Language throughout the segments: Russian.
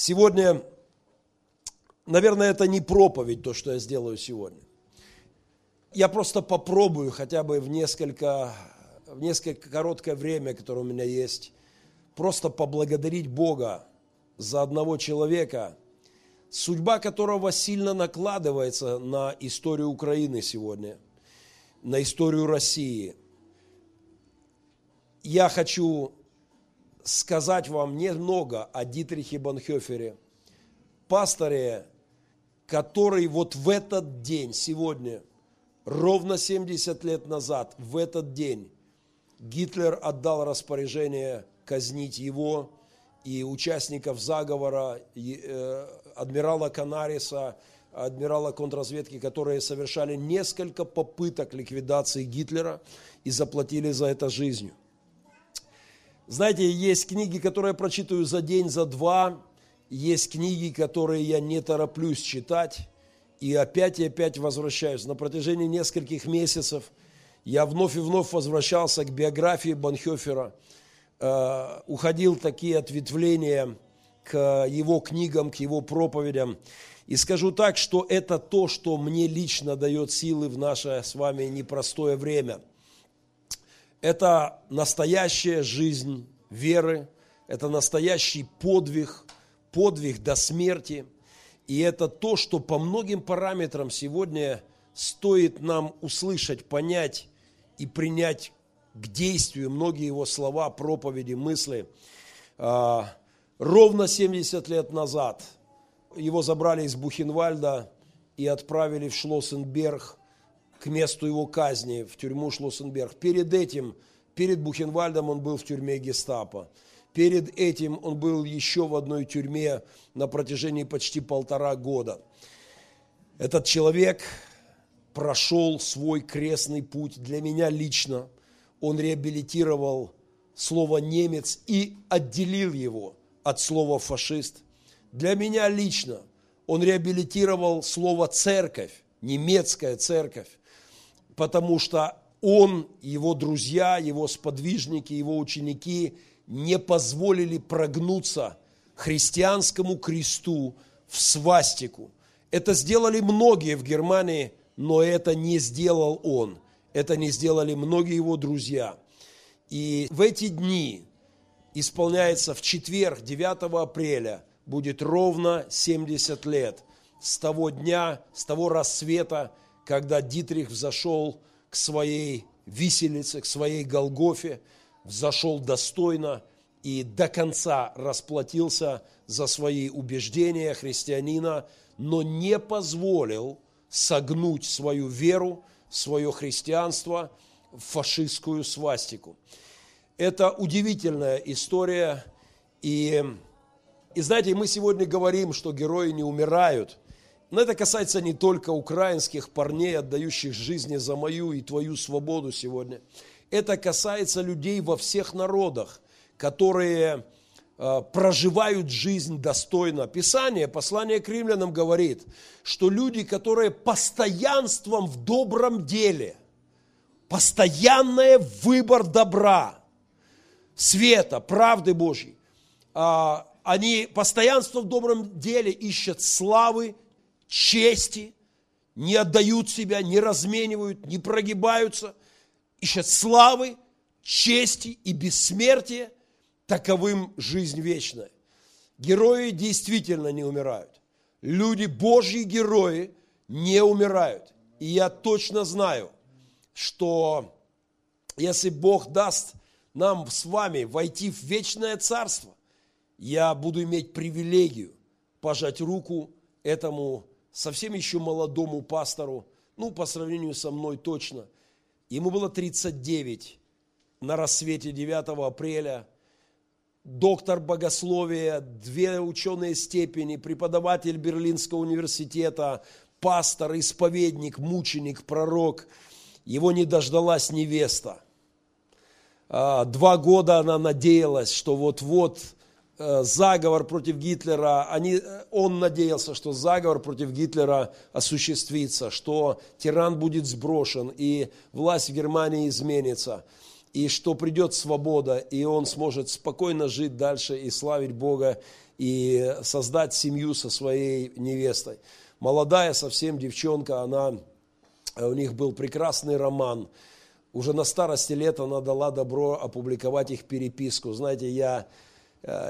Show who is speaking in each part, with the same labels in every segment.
Speaker 1: Сегодня, наверное, это не проповедь, то, что я сделаю сегодня. Я просто попробую хотя бы в несколько, в несколько короткое время, которое у меня есть, просто поблагодарить Бога за одного человека, судьба которого сильно накладывается на историю Украины сегодня, на историю России. Я хочу сказать вам немного о Дитрихе Банхёфере, пасторе, который вот в этот день, сегодня, ровно 70 лет назад, в этот день, Гитлер отдал распоряжение казнить его и участников заговора, э, адмирала Канариса, адмирала контрразведки, которые совершали несколько попыток ликвидации Гитлера и заплатили за это жизнью. Знаете, есть книги, которые я прочитаю за день, за два. Есть книги, которые я не тороплюсь читать. И опять и опять возвращаюсь. На протяжении нескольких месяцев я вновь и вновь возвращался к биографии Банхёфера. Э, уходил такие ответвления к его книгам, к его проповедям. И скажу так, что это то, что мне лично дает силы в наше с вами непростое время – это настоящая жизнь веры, это настоящий подвиг, подвиг до смерти. И это то, что по многим параметрам сегодня стоит нам услышать, понять и принять к действию многие его слова, проповеди, мысли. А, ровно 70 лет назад его забрали из Бухенвальда и отправили в Шлоссенберг к месту его казни в тюрьму Шлоссенберг. Перед этим, перед Бухенвальдом он был в тюрьме гестапо. Перед этим он был еще в одной тюрьме на протяжении почти полтора года. Этот человек прошел свой крестный путь для меня лично. Он реабилитировал слово «немец» и отделил его от слова «фашист». Для меня лично он реабилитировал слово «церковь», немецкая церковь потому что он, его друзья, его сподвижники, его ученики не позволили прогнуться христианскому кресту в свастику. Это сделали многие в Германии, но это не сделал он. Это не сделали многие его друзья. И в эти дни исполняется в четверг, 9 апреля, будет ровно 70 лет с того дня, с того рассвета, когда Дитрих взошел к своей виселице, к своей Голгофе, взошел достойно и до конца расплатился за свои убеждения христианина, но не позволил согнуть свою веру, свое христианство в фашистскую свастику. Это удивительная история. И, и знаете, мы сегодня говорим, что герои не умирают – но это касается не только украинских парней, отдающих жизни за мою и твою свободу сегодня. Это касается людей во всех народах, которые э, проживают жизнь достойно. Писание, послание к римлянам говорит, что люди, которые постоянством в добром деле, постоянный выбор добра, света, правды Божьей, а, они постоянство в добром деле ищут славы чести, не отдают себя, не разменивают, не прогибаются, ищут славы, чести и бессмертия, таковым жизнь вечная. Герои действительно не умирают. Люди, Божьи герои, не умирают. И я точно знаю, что если Бог даст нам с вами войти в вечное царство, я буду иметь привилегию пожать руку этому совсем еще молодому пастору, ну, по сравнению со мной точно. Ему было 39 на рассвете 9 апреля. Доктор богословия, две ученые степени, преподаватель Берлинского университета, пастор, исповедник, мученик, пророк. Его не дождалась невеста. А, два года она надеялась, что вот-вот заговор против Гитлера, они, э, он надеялся, что заговор против Гитлера осуществится, что тиран будет сброшен, и власть в Германии изменится, и что придет свобода, и он сможет спокойно жить дальше и славить Бога. и создать семью со своей невестой. Молодая совсем девчонка, она, у них был прекрасный роман. Уже на старости лет она дала добро опубликовать их переписку. Знаете, я, э,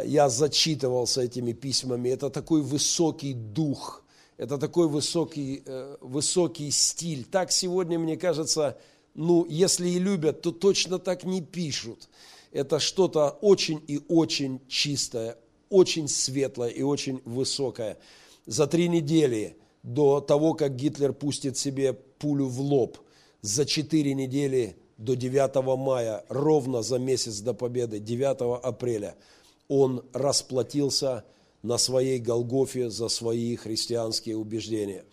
Speaker 1: я зачитывался этими письмами. Это такой высокий дух, это такой высокий, э, высокий стиль. Так сегодня, мне кажется, ну, если и любят, то точно так не пишут. Это что-то очень и очень чистое, очень светлое и очень высокое. За три недели до того, как Гитлер пустит себе пулю в лоб, за четыре недели до 9 мая, ровно за месяц до победы, 9 апреля, он расплатился на своей Голгофе за свои христианские убеждения.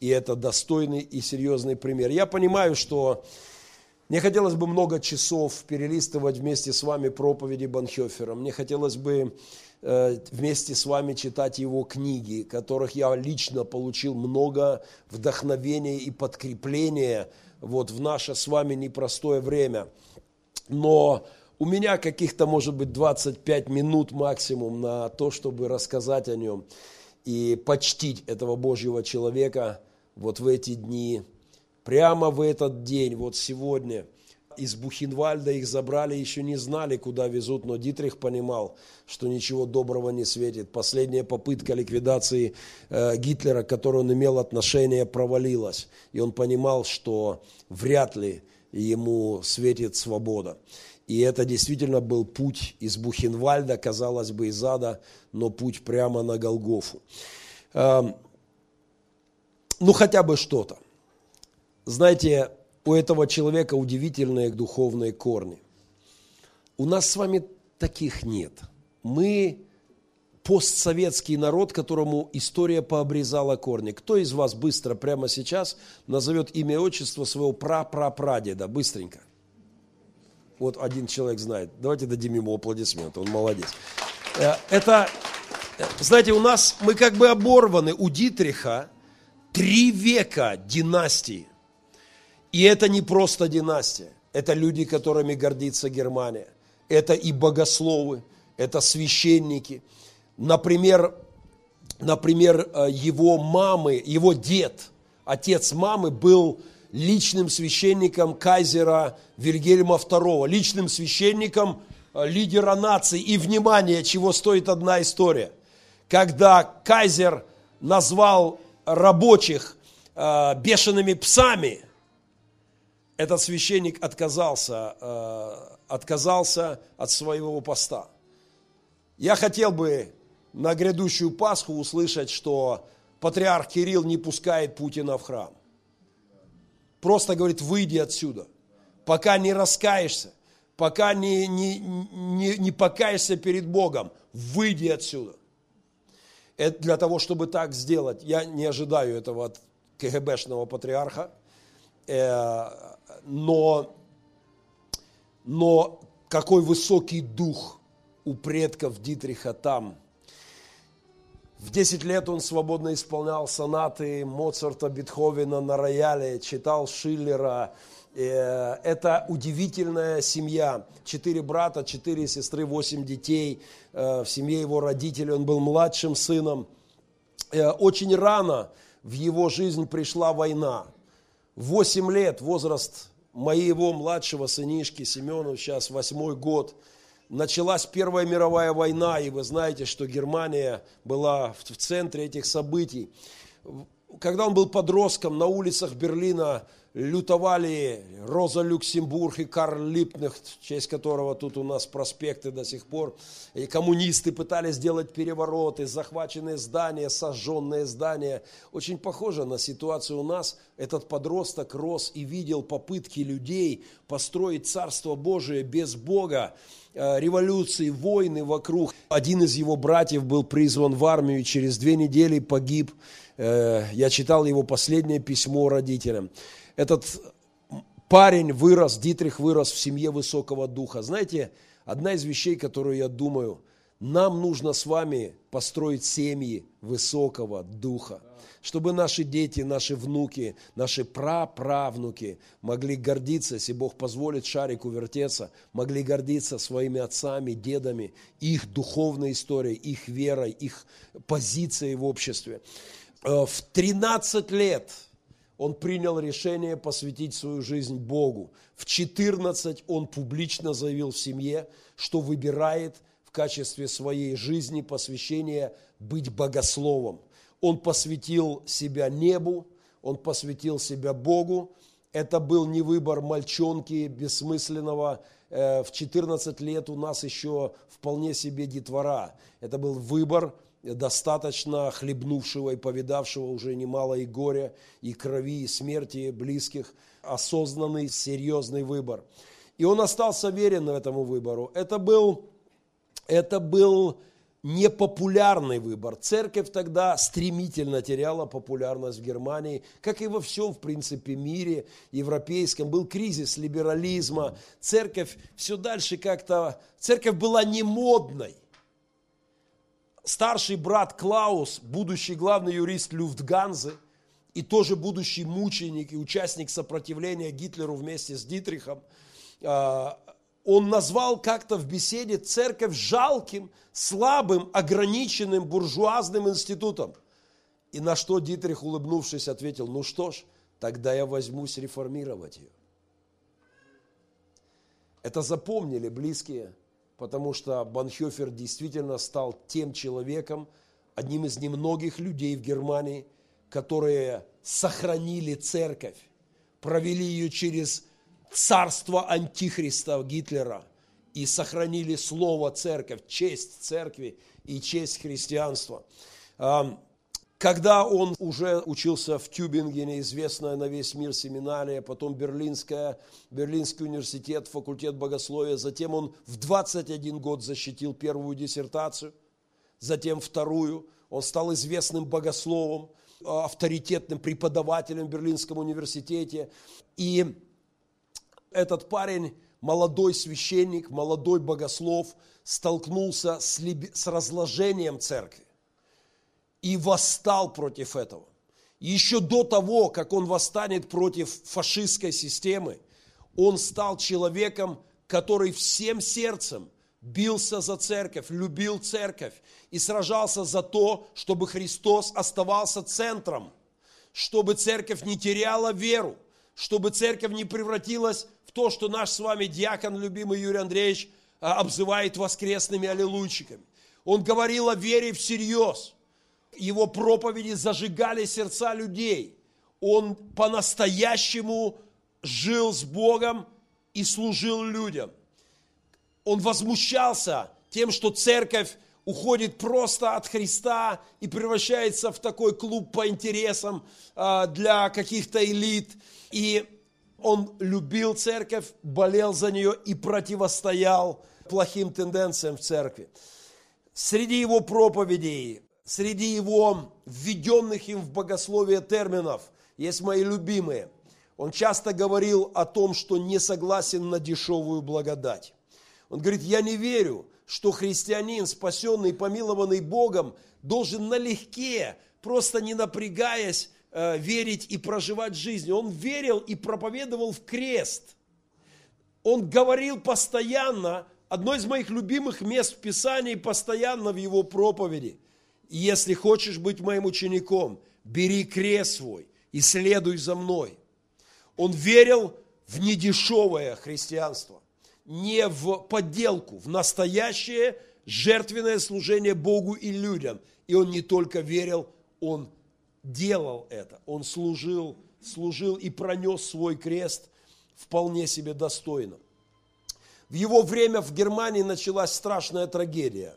Speaker 1: И это достойный и серьезный пример. Я понимаю, что мне хотелось бы много часов перелистывать вместе с вами проповеди Банхёфера. Мне хотелось бы э, вместе с вами читать его книги, которых я лично получил много вдохновения и подкрепления вот в наше с вами непростое время. Но у меня каких-то, может быть, 25 минут максимум на то, чтобы рассказать о нем и почтить этого Божьего человека вот в эти дни Прямо в этот день, вот сегодня, из Бухенвальда их забрали, еще не знали, куда везут, но Дитрих понимал, что ничего доброго не светит. Последняя попытка ликвидации э, Гитлера, к которой он имел отношение, провалилась. И он понимал, что вряд ли ему светит свобода. И это действительно был путь из Бухенвальда, казалось бы, из ада, но путь прямо на Голгофу. Эм, ну, хотя бы что-то. Знаете, у этого человека удивительные духовные корни. У нас с вами таких нет. Мы постсоветский народ, которому история пообрезала корни. Кто из вас быстро прямо сейчас назовет имя и отчество своего пра-пра-прадеда? Быстренько. Вот один человек знает. Давайте дадим ему аплодисменты, он молодец. Э, это, э, знаете, у нас, мы как бы оборваны у Дитриха три века династии. И это не просто династия, это люди, которыми гордится Германия. Это и богословы, это священники. Например, например, э, его мамы, его дед, отец мамы был личным священником кайзера Вильгельма II, личным священником э, лидера нации. И, внимание, чего стоит одна история. Когда кайзер назвал рабочих э, бешеными псами – этот священник отказался, э, отказался от своего поста. Я хотел бы на грядущую Пасху услышать, что патриарх Кирилл не пускает Путина в храм. Просто говорит, выйди отсюда. Пока не раскаешься, пока не, не, не, не покаешься перед Богом, выйди отсюда. Это для того, чтобы так сделать, я не ожидаю этого от КГБшного патриарха, э, но, но какой высокий дух у предков Дитриха там. В 10 лет он свободно исполнял сонаты Моцарта, Бетховена на рояле, читал Шиллера. Э, это удивительная семья. Четыре брата, четыре сестры, восемь детей. Э, в семье его родителей он был младшим сыном. Э, очень рано в его жизнь пришла война. Восемь лет, возраст моего младшего сынишки Семену, сейчас восьмой год, началась Первая мировая война, и вы знаете, что Германия была в центре этих событий. Когда он был подростком, на улицах Берлина лютовали Роза Люксембург и Карл Липнехт, в честь которого тут у нас проспекты до сих пор. И коммунисты пытались сделать перевороты, захваченные здания, сожженные здания. Очень похоже на ситуацию у нас. Этот подросток рос и видел попытки людей построить Царство Божие без Бога э, революции, войны вокруг. Один из его братьев был призван в армию и через две недели погиб. Э, я читал его последнее письмо родителям этот парень вырос, Дитрих вырос в семье высокого духа. Знаете, одна из вещей, которую я думаю, нам нужно с вами построить семьи высокого духа, чтобы наши дети, наши внуки, наши праправнуки могли гордиться, если Бог позволит шарику вертеться, могли гордиться своими отцами, дедами, их духовной историей, их верой, их позицией в обществе. Э, в 13 лет он принял решение посвятить свою жизнь Богу. В 14 он публично заявил в семье, что выбирает в качестве своей жизни посвящения быть богословом. Он посвятил себя небу, он посвятил себя Богу. Это был не выбор мальчонки бессмысленного. Э, в 14 лет у нас еще вполне себе детвора. Это был выбор достаточно хлебнувшего и повидавшего уже немало и горя, и крови, и смерти близких, осознанный, серьезный выбор. И он остался верен этому выбору. Это был, это был непопулярный выбор. Церковь тогда стремительно теряла популярность в Германии, как и во всем, в принципе, мире европейском. Был кризис либерализма. Церковь все дальше как-то... Церковь была не модной старший брат Клаус, будущий главный юрист Люфтганзы, и тоже будущий мученик и участник сопротивления Гитлеру вместе с Дитрихом, а, он назвал как-то в беседе церковь жалким, слабым, ограниченным буржуазным институтом. И на что Дитрих, улыбнувшись, ответил, ну что ж, тогда я возьмусь реформировать ее. Это запомнили близкие потому что Банхёфер действительно стал тем человеком, одним из немногих людей в Германии, которые сохранили церковь, провели ее через царство антихриста Гитлера и сохранили слово церковь, честь церкви и честь христианства. Когда он уже учился в Тюбингене, известная на весь мир семинария, потом Берлинская, Берлинский университет, факультет богословия, затем он в 21 год защитил первую диссертацию, затем вторую, он стал известным богословом, авторитетным преподавателем в Берлинском университете. И этот парень, молодой священник, молодой богослов, столкнулся с, с разложением церкви и восстал против этого. Еще до того, как он восстанет против фашистской системы, он стал человеком, который всем сердцем бился за церковь, любил церковь и сражался за то, чтобы Христос оставался центром, чтобы церковь не теряла веру, чтобы церковь не превратилась в то, что наш с вами диакон, любимый Юрий Андреевич, а, обзывает воскресными аллилуйчиками. Он говорил о вере всерьез – его проповеди зажигали сердца людей. Он по-настоящему жил с Богом и служил людям. Он возмущался тем, что церковь уходит просто от Христа и превращается в такой клуб по интересам а, для каких-то элит. И он любил церковь, болел за нее и противостоял плохим тенденциям в церкви. Среди его проповедей среди его введенных им в богословие терминов есть мои любимые. Он часто говорил о том, что не согласен на дешевую благодать. Он говорит, я не верю, что христианин, спасенный, помилованный Богом, должен налегке, просто не напрягаясь, э, верить и проживать жизнь. Он верил и проповедовал в крест. Он говорил постоянно, одно из моих любимых мест в Писании, постоянно в его проповеди – если хочешь быть моим учеником, бери крест свой и следуй за мной. Он верил в недешевое христианство, не в подделку, в настоящее жертвенное служение Богу и людям. И он не только верил, он делал это. Он служил, служил и пронес свой крест вполне себе достойно. В его время в Германии началась страшная трагедия.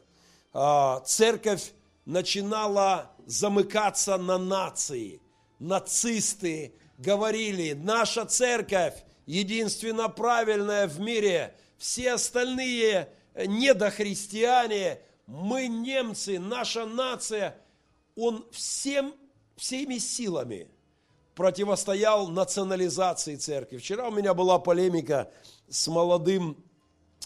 Speaker 1: А, церковь начинала замыкаться на нации. Нацисты говорили, наша церковь единственно правильная в мире, все остальные недохристиане, мы немцы, наша нация. Он всем, всеми силами противостоял национализации церкви. Вчера у меня была полемика с молодым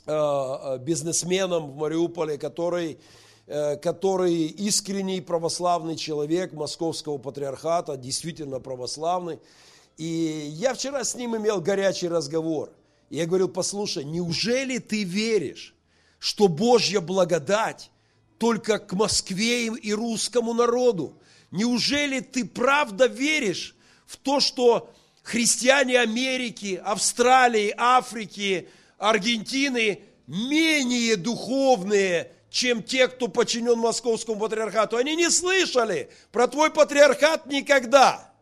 Speaker 1: э, бизнесменом в Мариуполе, который, э, который искренний православный человек московского патриархата, действительно православный. И я вчера с ним имел горячий разговор. Я говорил, послушай, неужели ты веришь, что Божья благодать только к Москве и русскому народу? Неужели ты правда веришь в то, что христиане Америки, Австралии, Африки, Аргентины менее духовные, чем те, кто подчинен московскому патриархату? Они не слышали про твой патриархат никогда.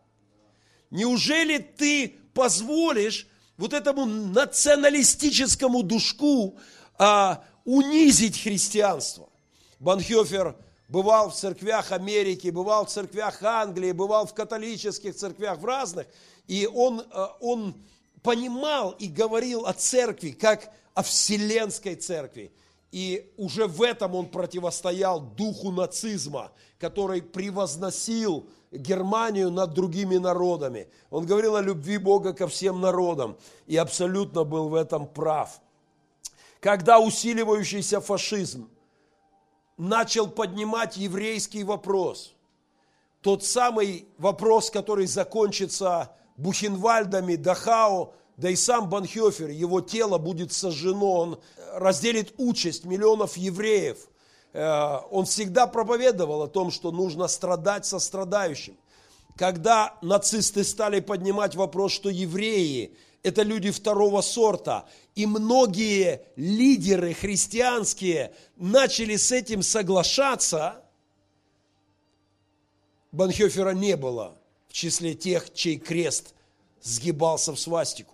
Speaker 1: Неужели ты позволишь вот этому националистическому душку а, унизить христианство? Банхёфер бывал в церквях Америки, бывал в церквях Англии, бывал в католических церквях, в разных, и он, а, он понимал и говорил о церкви, как о вселенской церкви. И уже в этом он противостоял духу нацизма, который превозносил Германию над другими народами. Он говорил о любви Бога ко всем народам и абсолютно был в этом прав. Когда усиливающийся фашизм начал поднимать еврейский вопрос, тот самый вопрос, который закончится Бухенвальдами, Дахау, да и сам Банхёфер, его тело будет сожжено, он разделит участь миллионов евреев – Э, он всегда проповедовал о том, что нужно страдать со страдающим. Когда нацисты стали поднимать вопрос, что евреи – это люди второго сорта, и многие лидеры христианские начали с этим соглашаться, Банхёфера не было в числе тех, чей крест сгибался в свастику.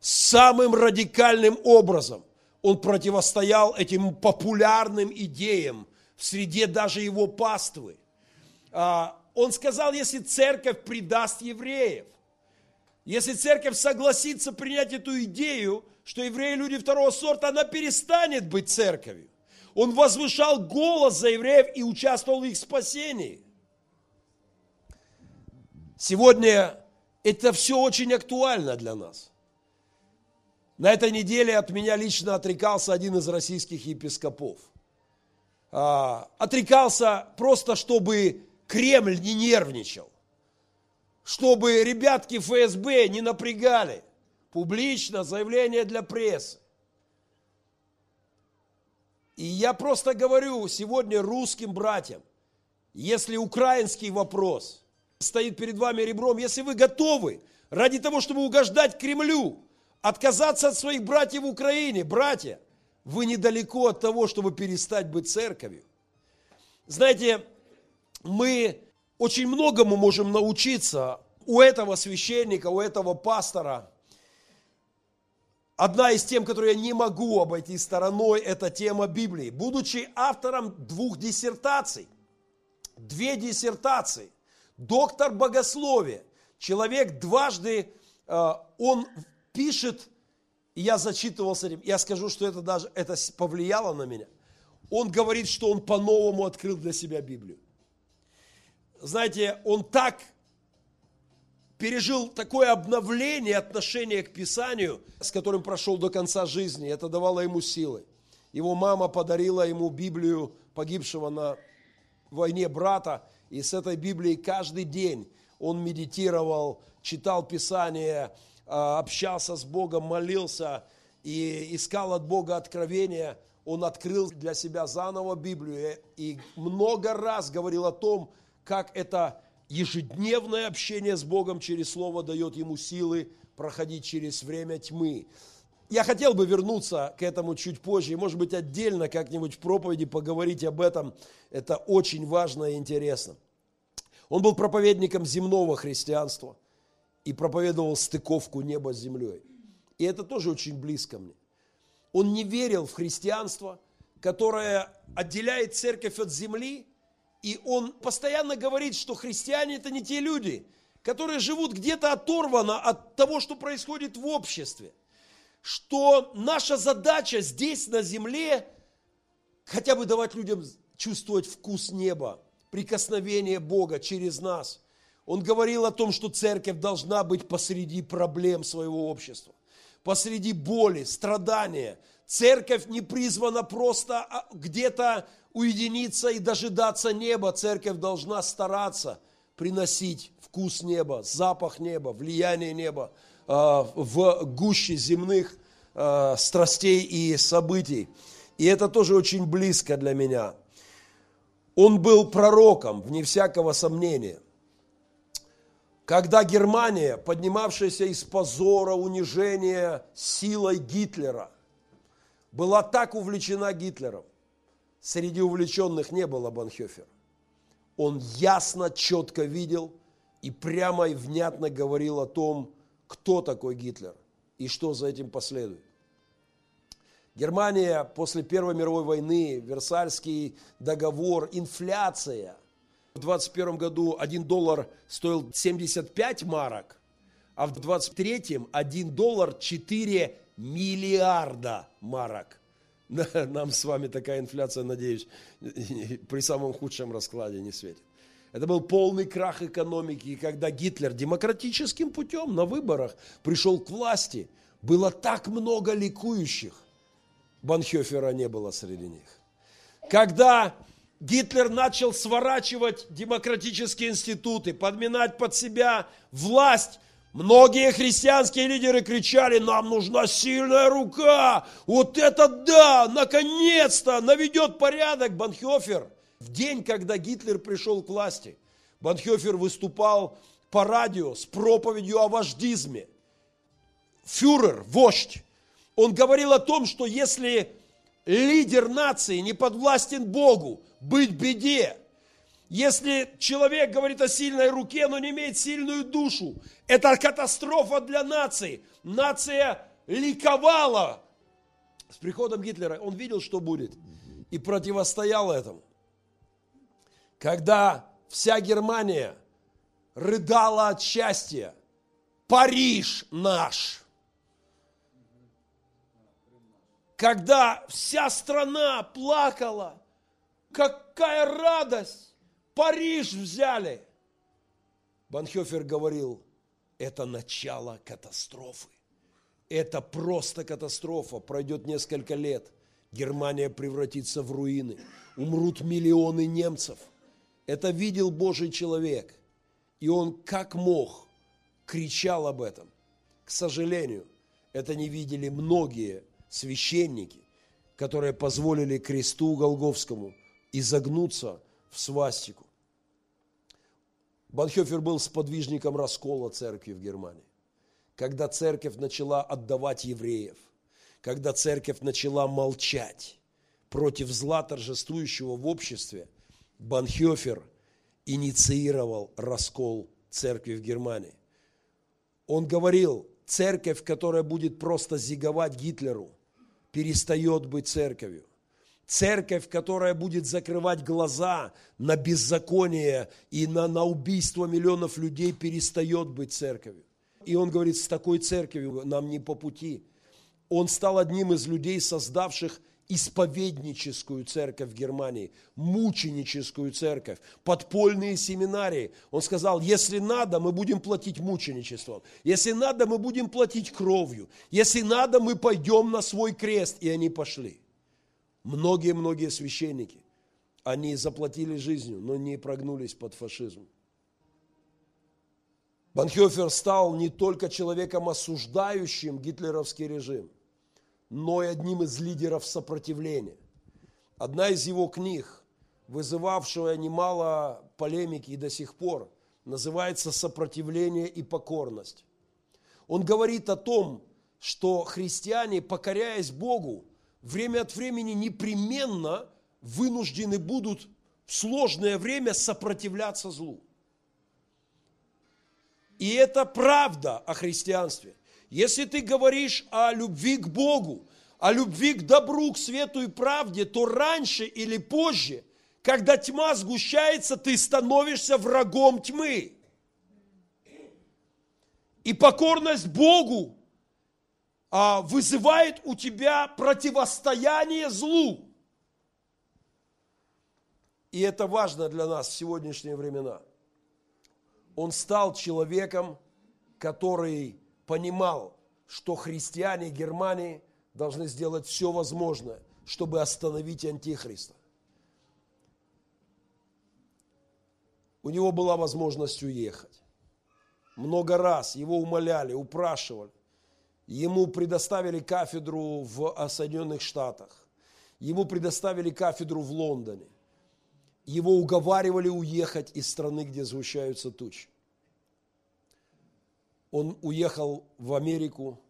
Speaker 1: Самым радикальным образом он противостоял этим популярным идеям в среде даже его паствы. А, он сказал, если церковь предаст евреев, если церковь согласится принять эту идею, что евреи люди второго сорта, она перестанет быть церковью. Он возвышал голос за евреев и участвовал в их спасении. Сегодня это все очень актуально для нас. На этой неделе от меня лично отрекался один из российских епископов. А, отрекался просто, чтобы Кремль не нервничал, чтобы ребятки ФСБ не напрягали. Публично заявление для прессы. И я просто говорю сегодня русским братьям, если украинский вопрос стоит перед вами ребром, если вы готовы ради того, чтобы угождать Кремлю, отказаться от своих братьев в Украине, братья, вы недалеко от того, чтобы перестать быть церковью. Знаете, мы очень многому можем научиться у этого священника, у этого пастора. Одна из тем, которую я не могу обойти стороной, это тема Библии. Будучи автором двух диссертаций, две диссертации, доктор богословия, человек дважды, э, он пишет, и я зачитывался я скажу, что это даже это повлияло на меня. Он говорит, что он по-новому открыл для себя Библию. Знаете, он так пережил такое обновление отношения к Писанию, с которым прошел до конца жизни. Это давало ему силы. Его мама подарила ему Библию погибшего на войне брата, и с этой Библией каждый день он медитировал, читал Писание, общался с Богом, молился и искал от Бога откровения, он открыл для себя заново Библию и много раз говорил о том, как это ежедневное общение с Богом через Слово дает ему силы проходить через время тьмы. Я хотел бы вернуться к этому чуть позже, может быть, отдельно как-нибудь в проповеди поговорить об этом. Это очень важно и интересно. Он был проповедником земного христианства – и проповедовал стыковку неба с землей. И это тоже очень близко мне. Он не верил в христианство, которое отделяет церковь от земли, и он постоянно говорит, что христиане это не те люди, которые живут где-то оторвано от того, что происходит в обществе. Что наша задача здесь на земле хотя бы давать людям чувствовать вкус неба, прикосновение Бога через нас – он говорил о том, что церковь должна быть посреди проблем своего общества, посреди боли, страдания. церковь не призвана просто а, где-то уединиться и дожидаться неба. Церковь должна стараться приносить вкус неба, запах неба, влияние неба э, в гуще земных э, страстей и событий. И это тоже очень близко для меня. Он был пророком, вне всякого сомнения. Когда Германия, поднимавшаяся из позора, унижения силой Гитлера, была так увлечена Гитлером, среди увлеченных не было Банхёфера. Он ясно, четко видел и прямо и внятно говорил о том, кто такой Гитлер и что за этим последует. Германия после Первой мировой войны, Версальский договор, инфляция. В 21 году 1 доллар стоил 75 марок, а в 23 1 доллар 4 миллиарда марок. Нам с вами такая инфляция, надеюсь, при самом худшем раскладе не светит. Это был полный крах экономики, и когда Гитлер демократическим путем на выборах пришел к власти, было так много ликующих. Банхёфера не было среди них. Когда Гитлер начал сворачивать демократические институты, подминать под себя власть, многие христианские лидеры кричали, нам нужна сильная рука, вот это да, наконец-то наведет порядок Банхёфер. В день, когда Гитлер пришел к власти, Банхёфер выступал по радио с проповедью о вождизме. Фюрер, вождь, он говорил о том, что если лидер нации не подвластен Богу, быть беде. Если человек говорит о сильной руке, но не имеет сильную душу, это катастрофа для нации. Нация ликовала. С приходом Гитлера он видел, что будет, и противостоял этому. Когда вся Германия рыдала от счастья, Париж наш – когда вся страна плакала, какая радость, Париж взяли. Банхёфер говорил, это начало катастрофы. Это просто катастрофа. Пройдет несколько лет. Германия превратится в руины. Умрут миллионы немцев. Это видел Божий человек. И он как мог кричал об этом. К сожалению, это не видели многие священники, которые позволили кресту Голговскому изогнуться в свастику. Банхёфер был сподвижником раскола церкви в Германии. Когда церковь начала отдавать евреев, когда церковь начала молчать против зла, торжествующего в обществе, Банхёфер инициировал раскол церкви в Германии. Он говорил, церковь, которая будет просто зиговать Гитлеру, перестает быть церковью. Церковь, которая будет закрывать глаза на беззаконие и на, на убийство миллионов людей, перестает быть церковью. И он говорит, с такой церковью нам не по пути. Он стал одним из людей, создавших исповедническую церковь в Германии, мученическую церковь, подпольные семинарии. Он сказал, если надо, мы будем платить мученичеством, если надо, мы будем платить кровью, если надо, мы пойдем на свой крест. И они пошли. Многие-многие священники, они заплатили жизнью, но не прогнулись под фашизм. Банхёфер стал не только человеком, осуждающим гитлеровский режим – но и одним из лидеров сопротивления. Одна из его книг, вызывавшая немало полемики и до сих пор, называется «Сопротивление и покорность». Он говорит о том, что христиане, покоряясь Богу, время от времени непременно вынуждены будут в сложное время сопротивляться злу. И это правда о христианстве. Если ты говоришь о любви к Богу, о любви к добру, к свету и правде, то раньше или позже, когда тьма сгущается, ты становишься врагом тьмы. И покорность Богу вызывает у тебя противостояние злу. И это важно для нас в сегодняшние времена. Он стал человеком, который понимал, что христиане Германии должны сделать все возможное, чтобы остановить Антихриста. У него была возможность уехать. Много раз его умоляли, упрашивали. Ему предоставили кафедру в Соединенных Штатах. Ему предоставили кафедру в Лондоне. Его уговаривали уехать из страны, где звучаются тучи. Он уехал в Америку,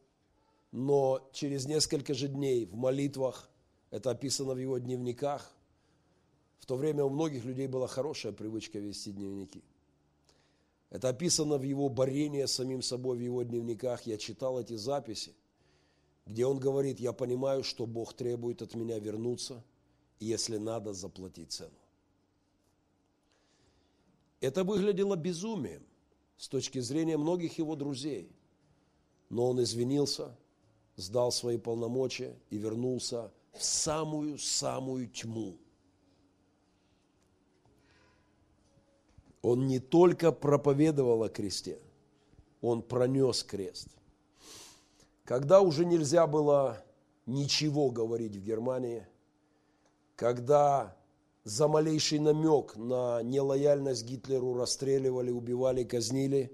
Speaker 1: но через несколько же дней в молитвах, это описано в его дневниках, в то время у многих людей была хорошая привычка вести дневники. Это описано в его борении с самим собой в его дневниках. Я читал эти записи, где он говорит, я понимаю, что Бог требует от меня вернуться, если надо, заплатить цену. Это выглядело безумием с точки зрения многих его друзей. Но он извинился, сдал свои полномочия и вернулся в самую-самую тьму. Он не только проповедовал о кресте, он пронес крест. Когда уже нельзя было ничего говорить в Германии, когда за малейший намек на нелояльность Гитлеру расстреливали, убивали, казнили.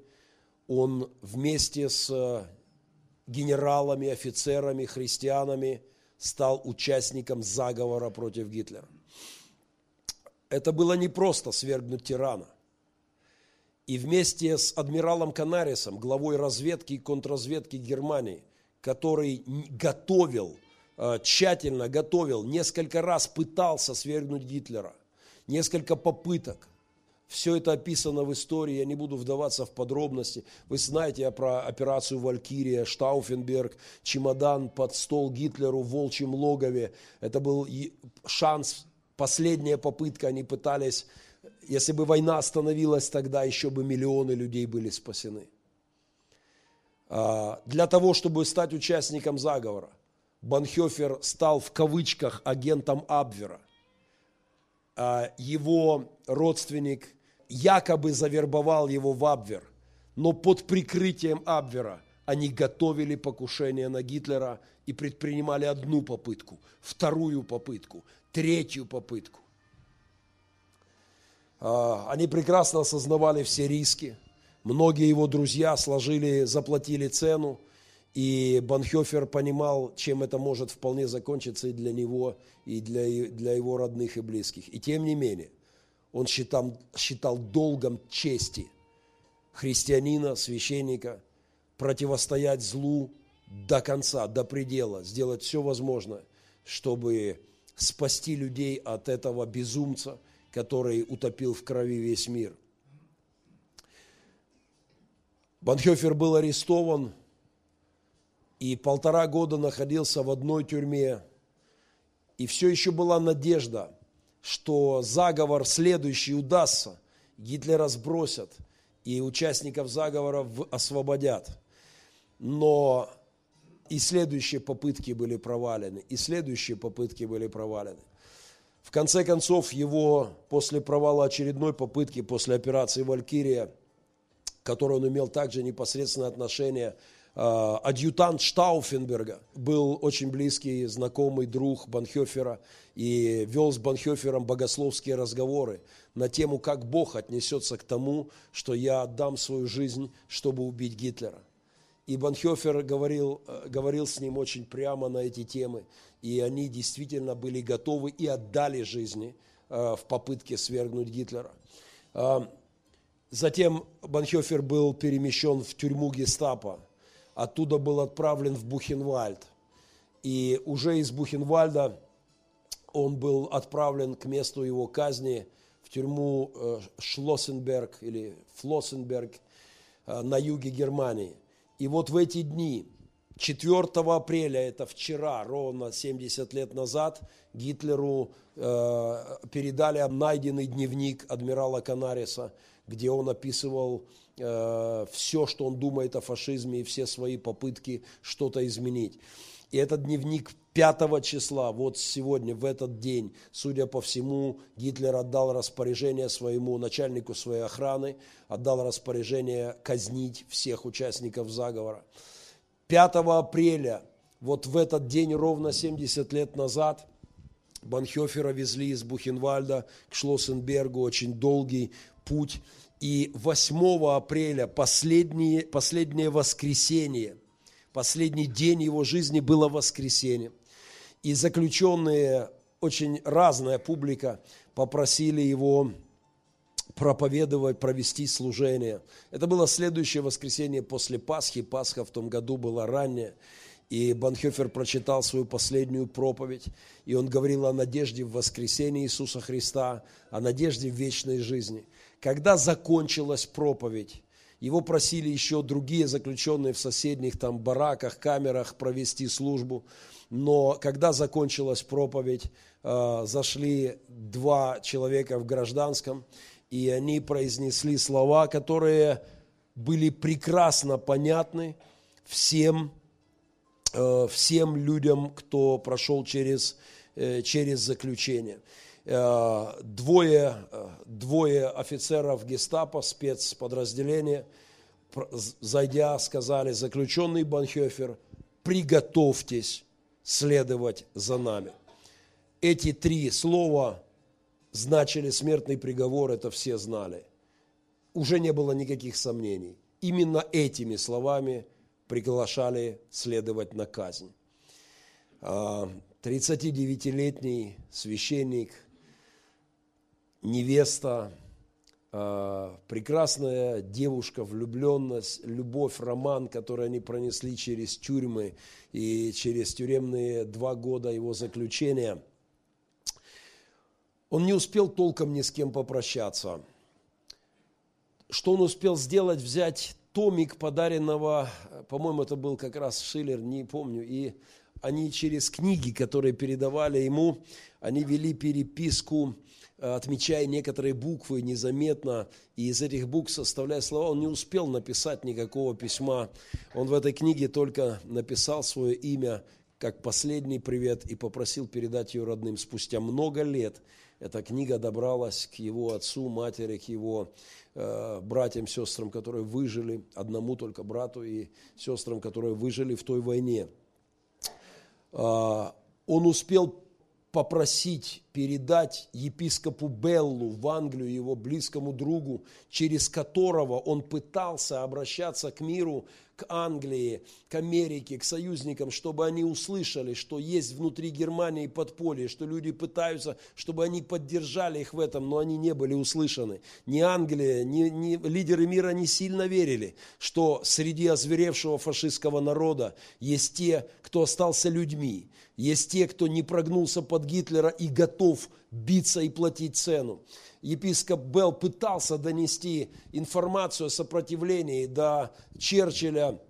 Speaker 1: Он вместе с генералами, офицерами, христианами стал участником заговора против Гитлера. Это было непросто свергнуть тирана. И вместе с адмиралом Канарисом, главой разведки и контрразведки Германии, который готовил Э, тщательно готовил, несколько раз пытался свергнуть Гитлера, несколько попыток. Все это описано в истории, я не буду вдаваться в подробности. Вы знаете про операцию «Валькирия», Штауфенберг, чемодан под стол Гитлеру в волчьем логове. Это был шанс, последняя попытка, они пытались, если бы война остановилась тогда, еще бы миллионы людей были спасены. А, для того, чтобы стать участником заговора – Банхёфер стал в кавычках агентом Абвера. А его родственник якобы завербовал его в Абвер, но под прикрытием Абвера они готовили покушение на Гитлера и предпринимали одну попытку, вторую попытку, третью попытку. А, они прекрасно осознавали все риски. Многие его друзья сложили, заплатили цену – и Банхёфер понимал, чем это может вполне закончиться и для него, и для, для его родных и близких. И тем не менее, он считал, считал долгом чести христианина, священника, противостоять злу до конца, до предела, сделать все возможное, чтобы спасти людей от этого безумца, который утопил в крови весь мир. Банхёфер был арестован – и полтора года находился в одной тюрьме. И все еще была надежда, что заговор следующий удастся, Гитлера сбросят, и участников заговора освободят. Но и следующие попытки были провалены, и следующие попытки были провалены. В конце концов, его после провала очередной попытки, после операции «Валькирия», к которой он имел также непосредственное отношение, Э, адъютант Штауфенберга, был очень близкий, знакомый друг Банхёфера и вел с Банхёфером богословские разговоры на тему, как Бог отнесется к тому, что я отдам свою жизнь, чтобы убить Гитлера. И Банхёфер говорил, э, говорил с ним очень прямо на эти темы, и они действительно были готовы и отдали жизни э, в попытке свергнуть Гитлера. Затем Банхёфер был перемещен в тюрьму гестапо, оттуда был отправлен в Бухенвальд. И уже из Бухенвальда он был отправлен к месту его казни в тюрьму э, Шлоссенберг или Флоссенберг э, на юге Германии. И вот в эти дни, 4 апреля, это вчера, ровно 70 лет назад, Гитлеру э, передали найденный дневник адмирала Канариса, где он описывал Э, все, что он думает о фашизме и все свои попытки что-то изменить. И этот дневник 5 числа, вот сегодня, в этот день, судя по всему, Гитлер отдал распоряжение своему начальнику своей охраны, отдал распоряжение казнить всех участников заговора. 5 апреля вот в этот день ровно 70 лет назад Банхёфера везли из Бухенвальда к Шлоссенбергу, очень долгий путь. И 8 апреля, последнее, последнее воскресенье, последний день его жизни было воскресенье. И заключенные, очень разная публика, попросили его проповедовать, провести служение. Это было следующее воскресенье после Пасхи. Пасха в том году была ранняя. И Банхёфер прочитал свою последнюю проповедь, и он говорил о надежде в воскресении Иисуса Христа, о надежде в вечной жизни. Когда закончилась проповедь, его просили еще другие заключенные в соседних там бараках, камерах провести службу. Но когда закончилась проповедь, э, зашли два человека в гражданском, и они произнесли слова, которые были прекрасно понятны всем, э, всем людям, кто прошел через, э, через заключение. Двое, двое офицеров гестапо, спецподразделения, зайдя, сказали, заключенный Банхёфер, приготовьтесь следовать за нами. Эти три слова значили смертный приговор, это все знали. Уже не было никаких сомнений. Именно этими словами приглашали следовать на казнь. 39-летний а, священник, невеста, прекрасная девушка, влюбленность, любовь, роман, который они пронесли через тюрьмы и через тюремные два года его заключения – он не успел толком ни с кем попрощаться. Что он успел сделать? Взять томик подаренного, по-моему, это был как раз Шиллер, не помню, и они через книги, которые передавали ему, они вели переписку, отмечая некоторые буквы незаметно, и из этих букв составляя слова, он не успел написать никакого письма. Он в этой книге только написал свое имя как последний привет и попросил передать ее родным. Спустя много лет эта книга добралась к его отцу, матери, к его э, братьям, сестрам, которые выжили, одному только брату и сестрам, которые выжили в той войне. Э, он успел попросить передать епископу Беллу в Англию, его близкому другу, через которого он пытался обращаться к миру к Англии, к Америке, к союзникам, чтобы они услышали, что есть внутри Германии подполье, что люди пытаются, чтобы они поддержали их в этом, но они не были услышаны. Ни Англия, ни, ни лидеры мира не сильно верили, что среди озверевшего фашистского народа есть те, кто остался людьми, есть те, кто не прогнулся под Гитлера и готов биться и платить цену епископ Белл пытался донести информацию о сопротивлении до Черчилля,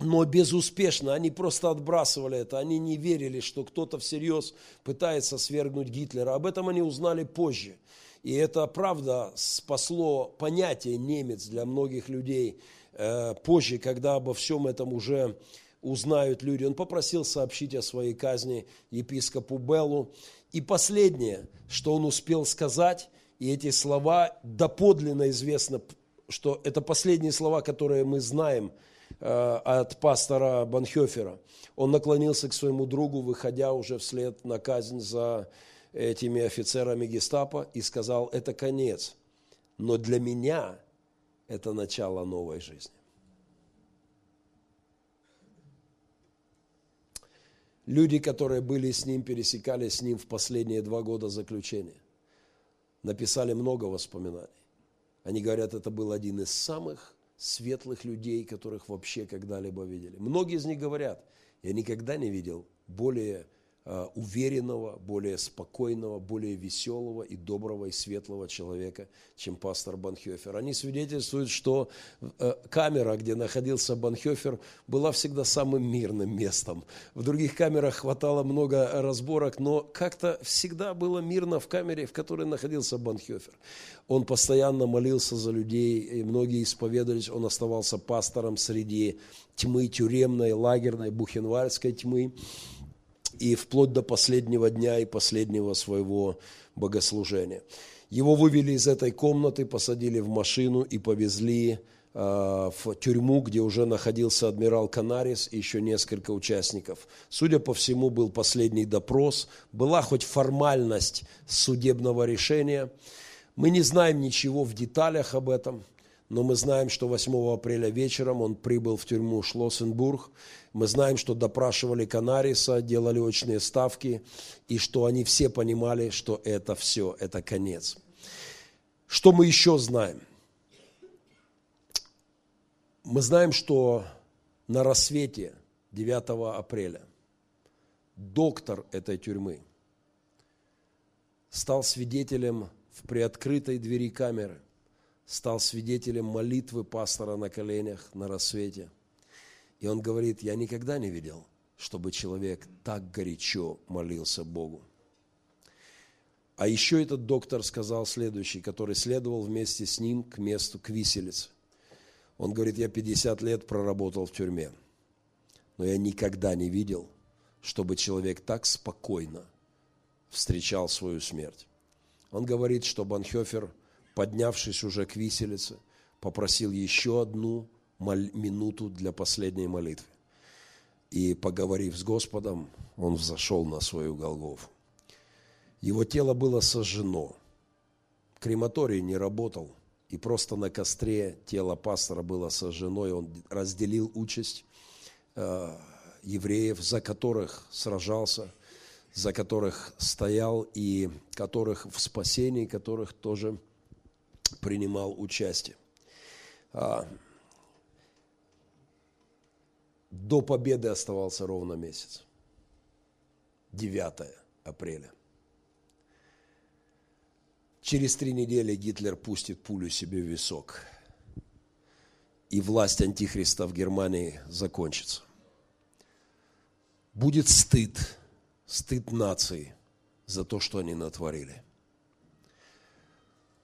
Speaker 1: но безуспешно. Они просто отбрасывали это. Они не верили, что кто-то всерьез пытается свергнуть Гитлера. Об этом они узнали позже. И это, правда, спасло понятие немец для многих людей э, позже, когда обо всем этом уже узнают люди. Он попросил сообщить о своей казни епископу Беллу. И последнее, что он успел сказать, и эти слова доподлинно известно, что это последние слова, которые мы знаем э, от пастора Банхёфера. Он наклонился к своему другу, выходя уже вслед на казнь за этими офицерами гестапо, и сказал, это конец, но для меня это начало новой жизни. Люди, которые были с ним, пересекались с ним в последние два года заключения написали много воспоминаний. Они говорят, это был один из самых светлых людей, которых вообще когда-либо видели. Многие из них говорят, я никогда не видел более уверенного, более спокойного, более веселого и доброго и светлого человека, чем пастор Банхёфер. Они свидетельствуют, что э, камера, где находился Банхёфер, была всегда самым мирным местом. В других камерах хватало много разборок, но как-то всегда было мирно в камере, в которой находился Банхёфер. Он постоянно молился за людей, и многие исповедовались, он оставался пастором среди тьмы тюремной, лагерной, бухенвальской тьмы и вплоть до последнего дня и последнего своего богослужения. Его вывели из этой комнаты, посадили в машину и повезли в тюрьму, где уже находился адмирал Канарис и еще несколько участников. Судя по всему, был последний допрос, была хоть формальность судебного решения. Мы не знаем ничего в деталях об этом, но мы знаем, что 8 апреля вечером он прибыл в тюрьму Шлоссенбург. Мы знаем, что допрашивали Канариса, делали очные ставки, и что они все понимали, что это все, это конец. Что мы еще знаем? Мы знаем, что на рассвете 9 апреля доктор этой тюрьмы стал свидетелем в приоткрытой двери камеры, стал свидетелем молитвы пастора на коленях на рассвете. И он говорит, я никогда не видел, чтобы человек так горячо молился Богу. А еще этот доктор сказал следующий, который следовал вместе с ним к месту, к виселице. Он говорит, я 50 лет проработал в тюрьме, но я никогда не видел, чтобы человек так спокойно встречал свою смерть. Он говорит, что Банхёфер, поднявшись уже к виселице, попросил еще одну минуту для последней молитвы. И, поговорив с Господом, он взошел на свою Голгофу. Его тело было сожжено. Крематорий не работал и просто на костре тело пастора было сожжено, и он разделил участь э, евреев, за которых сражался, за которых стоял и которых в спасении, которых тоже принимал участие. А, до победы оставался ровно месяц. 9 апреля. Через три недели Гитлер пустит пулю себе в висок, и власть Антихриста в Германии закончится. Будет стыд, стыд нации за то, что они натворили.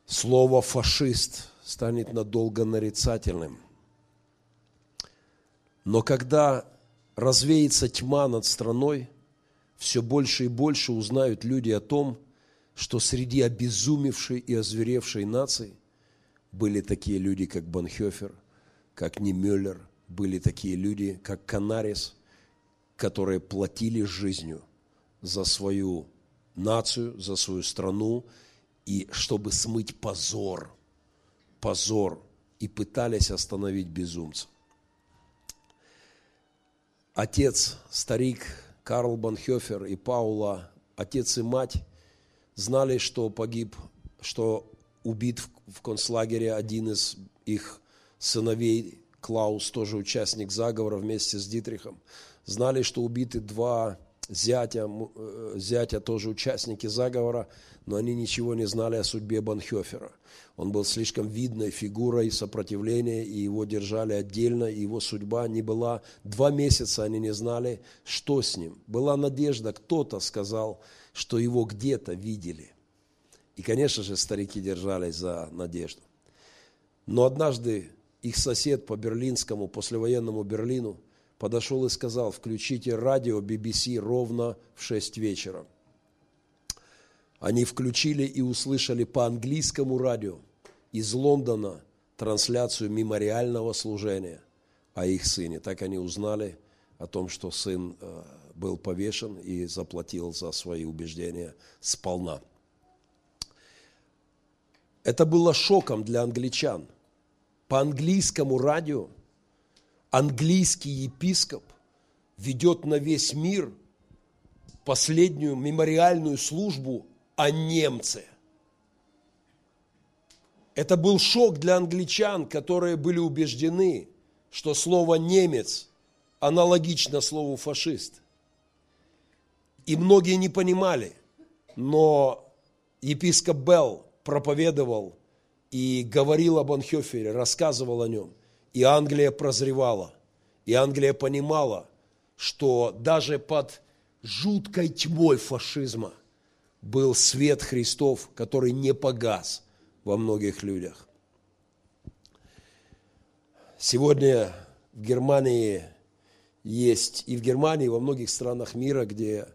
Speaker 1: Слово «фашист» станет надолго нарицательным. Но когда развеется тьма над страной, все больше и больше узнают люди о том, что среди обезумевшей и озверевшей нации были такие люди, как Банхёфер, как Немюллер, были такие люди, как Канарис, которые платили жизнью за свою нацию, за свою страну, и чтобы смыть позор, позор, и пытались остановить безумца. Отец, старик Карл Банхёфер и Паула, отец и мать – знали, что погиб, что убит в концлагере один из их сыновей, Клаус, тоже участник заговора вместе с Дитрихом. Знали, что убиты два зятя, э, зятя тоже участники заговора, но они ничего не знали о судьбе Банхёфера. Он был слишком видной фигурой сопротивления, и его держали отдельно, и его судьба не была. Два месяца они не знали, что с ним. Была надежда, кто-то сказал, что его где-то видели. И, конечно же, старики держались за надежду. Но однажды их сосед по берлинскому, послевоенному Берлину, подошел и сказал, включите радио BBC ровно в 6 вечера. Они включили и услышали по английскому радио из Лондона трансляцию мемориального служения о их сыне. Так они узнали о том, что сын э, был повешен и заплатил за свои убеждения сполна. Это было шоком для англичан. По английскому радио английский епископ ведет на весь мир последнюю мемориальную службу о немце. Это был шок для англичан, которые были убеждены, что слово «немец» аналогично слову «фашист». И многие не понимали, но епископ Белл проповедовал и говорил об Анхёфере, рассказывал о нем. И Англия прозревала, и Англия понимала, что даже под жуткой тьмой фашизма был свет Христов, который не погас во многих людях. Сегодня в Германии есть, и в Германии, и во многих странах мира, где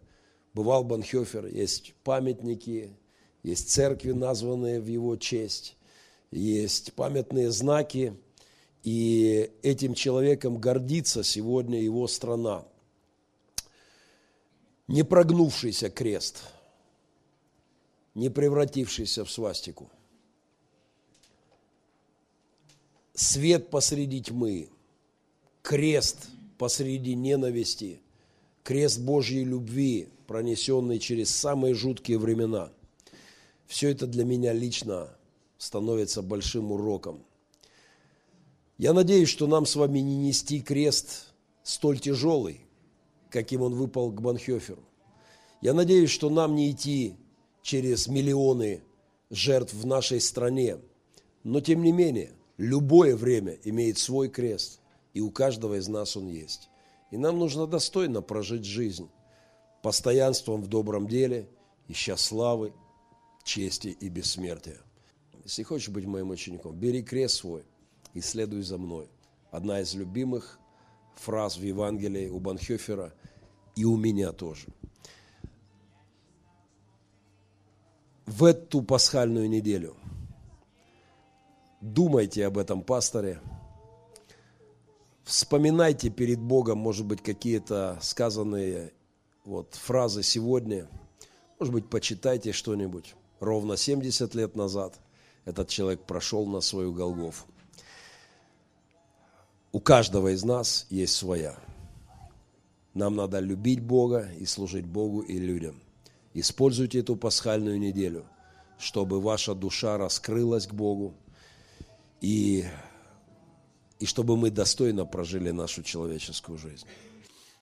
Speaker 1: бывал Банхёфер, есть памятники, есть церкви, названные в его честь, есть памятные знаки, И этим человеком гордится сегодня его страна. Не прогнувшийся крест, не превратившийся в свастику. Свет посреди тьмы, крест посреди ненависти, крест Божьей любви, пронесенный через самые жуткие времена. Все это для меня лично становится большим уроком. Я надеюсь, что нам с вами не нести крест столь тяжелый, каким он выпал к Банхёферу. Я надеюсь, что нам не идти через миллионы жертв в нашей стране, но тем не менее, любое время имеет свой крест, и у каждого из нас он есть. И нам нужно достойно прожить жизнь, постоянством в добром деле, ища славы, чести и бессмертия. Если хочешь быть моим учеником, бери крест свой и следуй за мной. Одна из любимых фраз в Евангелии у Банхёфера и у меня тоже. В эту пасхальную неделю думайте об этом пасторе, вспоминайте перед Богом, может быть, какие-то сказанные вот фразы сегодня, может быть, почитайте что-нибудь. Ровно 70 лет назад – этот человек прошел на свою Голгофу. У каждого из нас есть своя. Нам надо любить Бога и служить Богу и людям. Используйте эту пасхальную неделю, чтобы ваша душа раскрылась к Богу и, и чтобы мы достойно прожили нашу человеческую жизнь.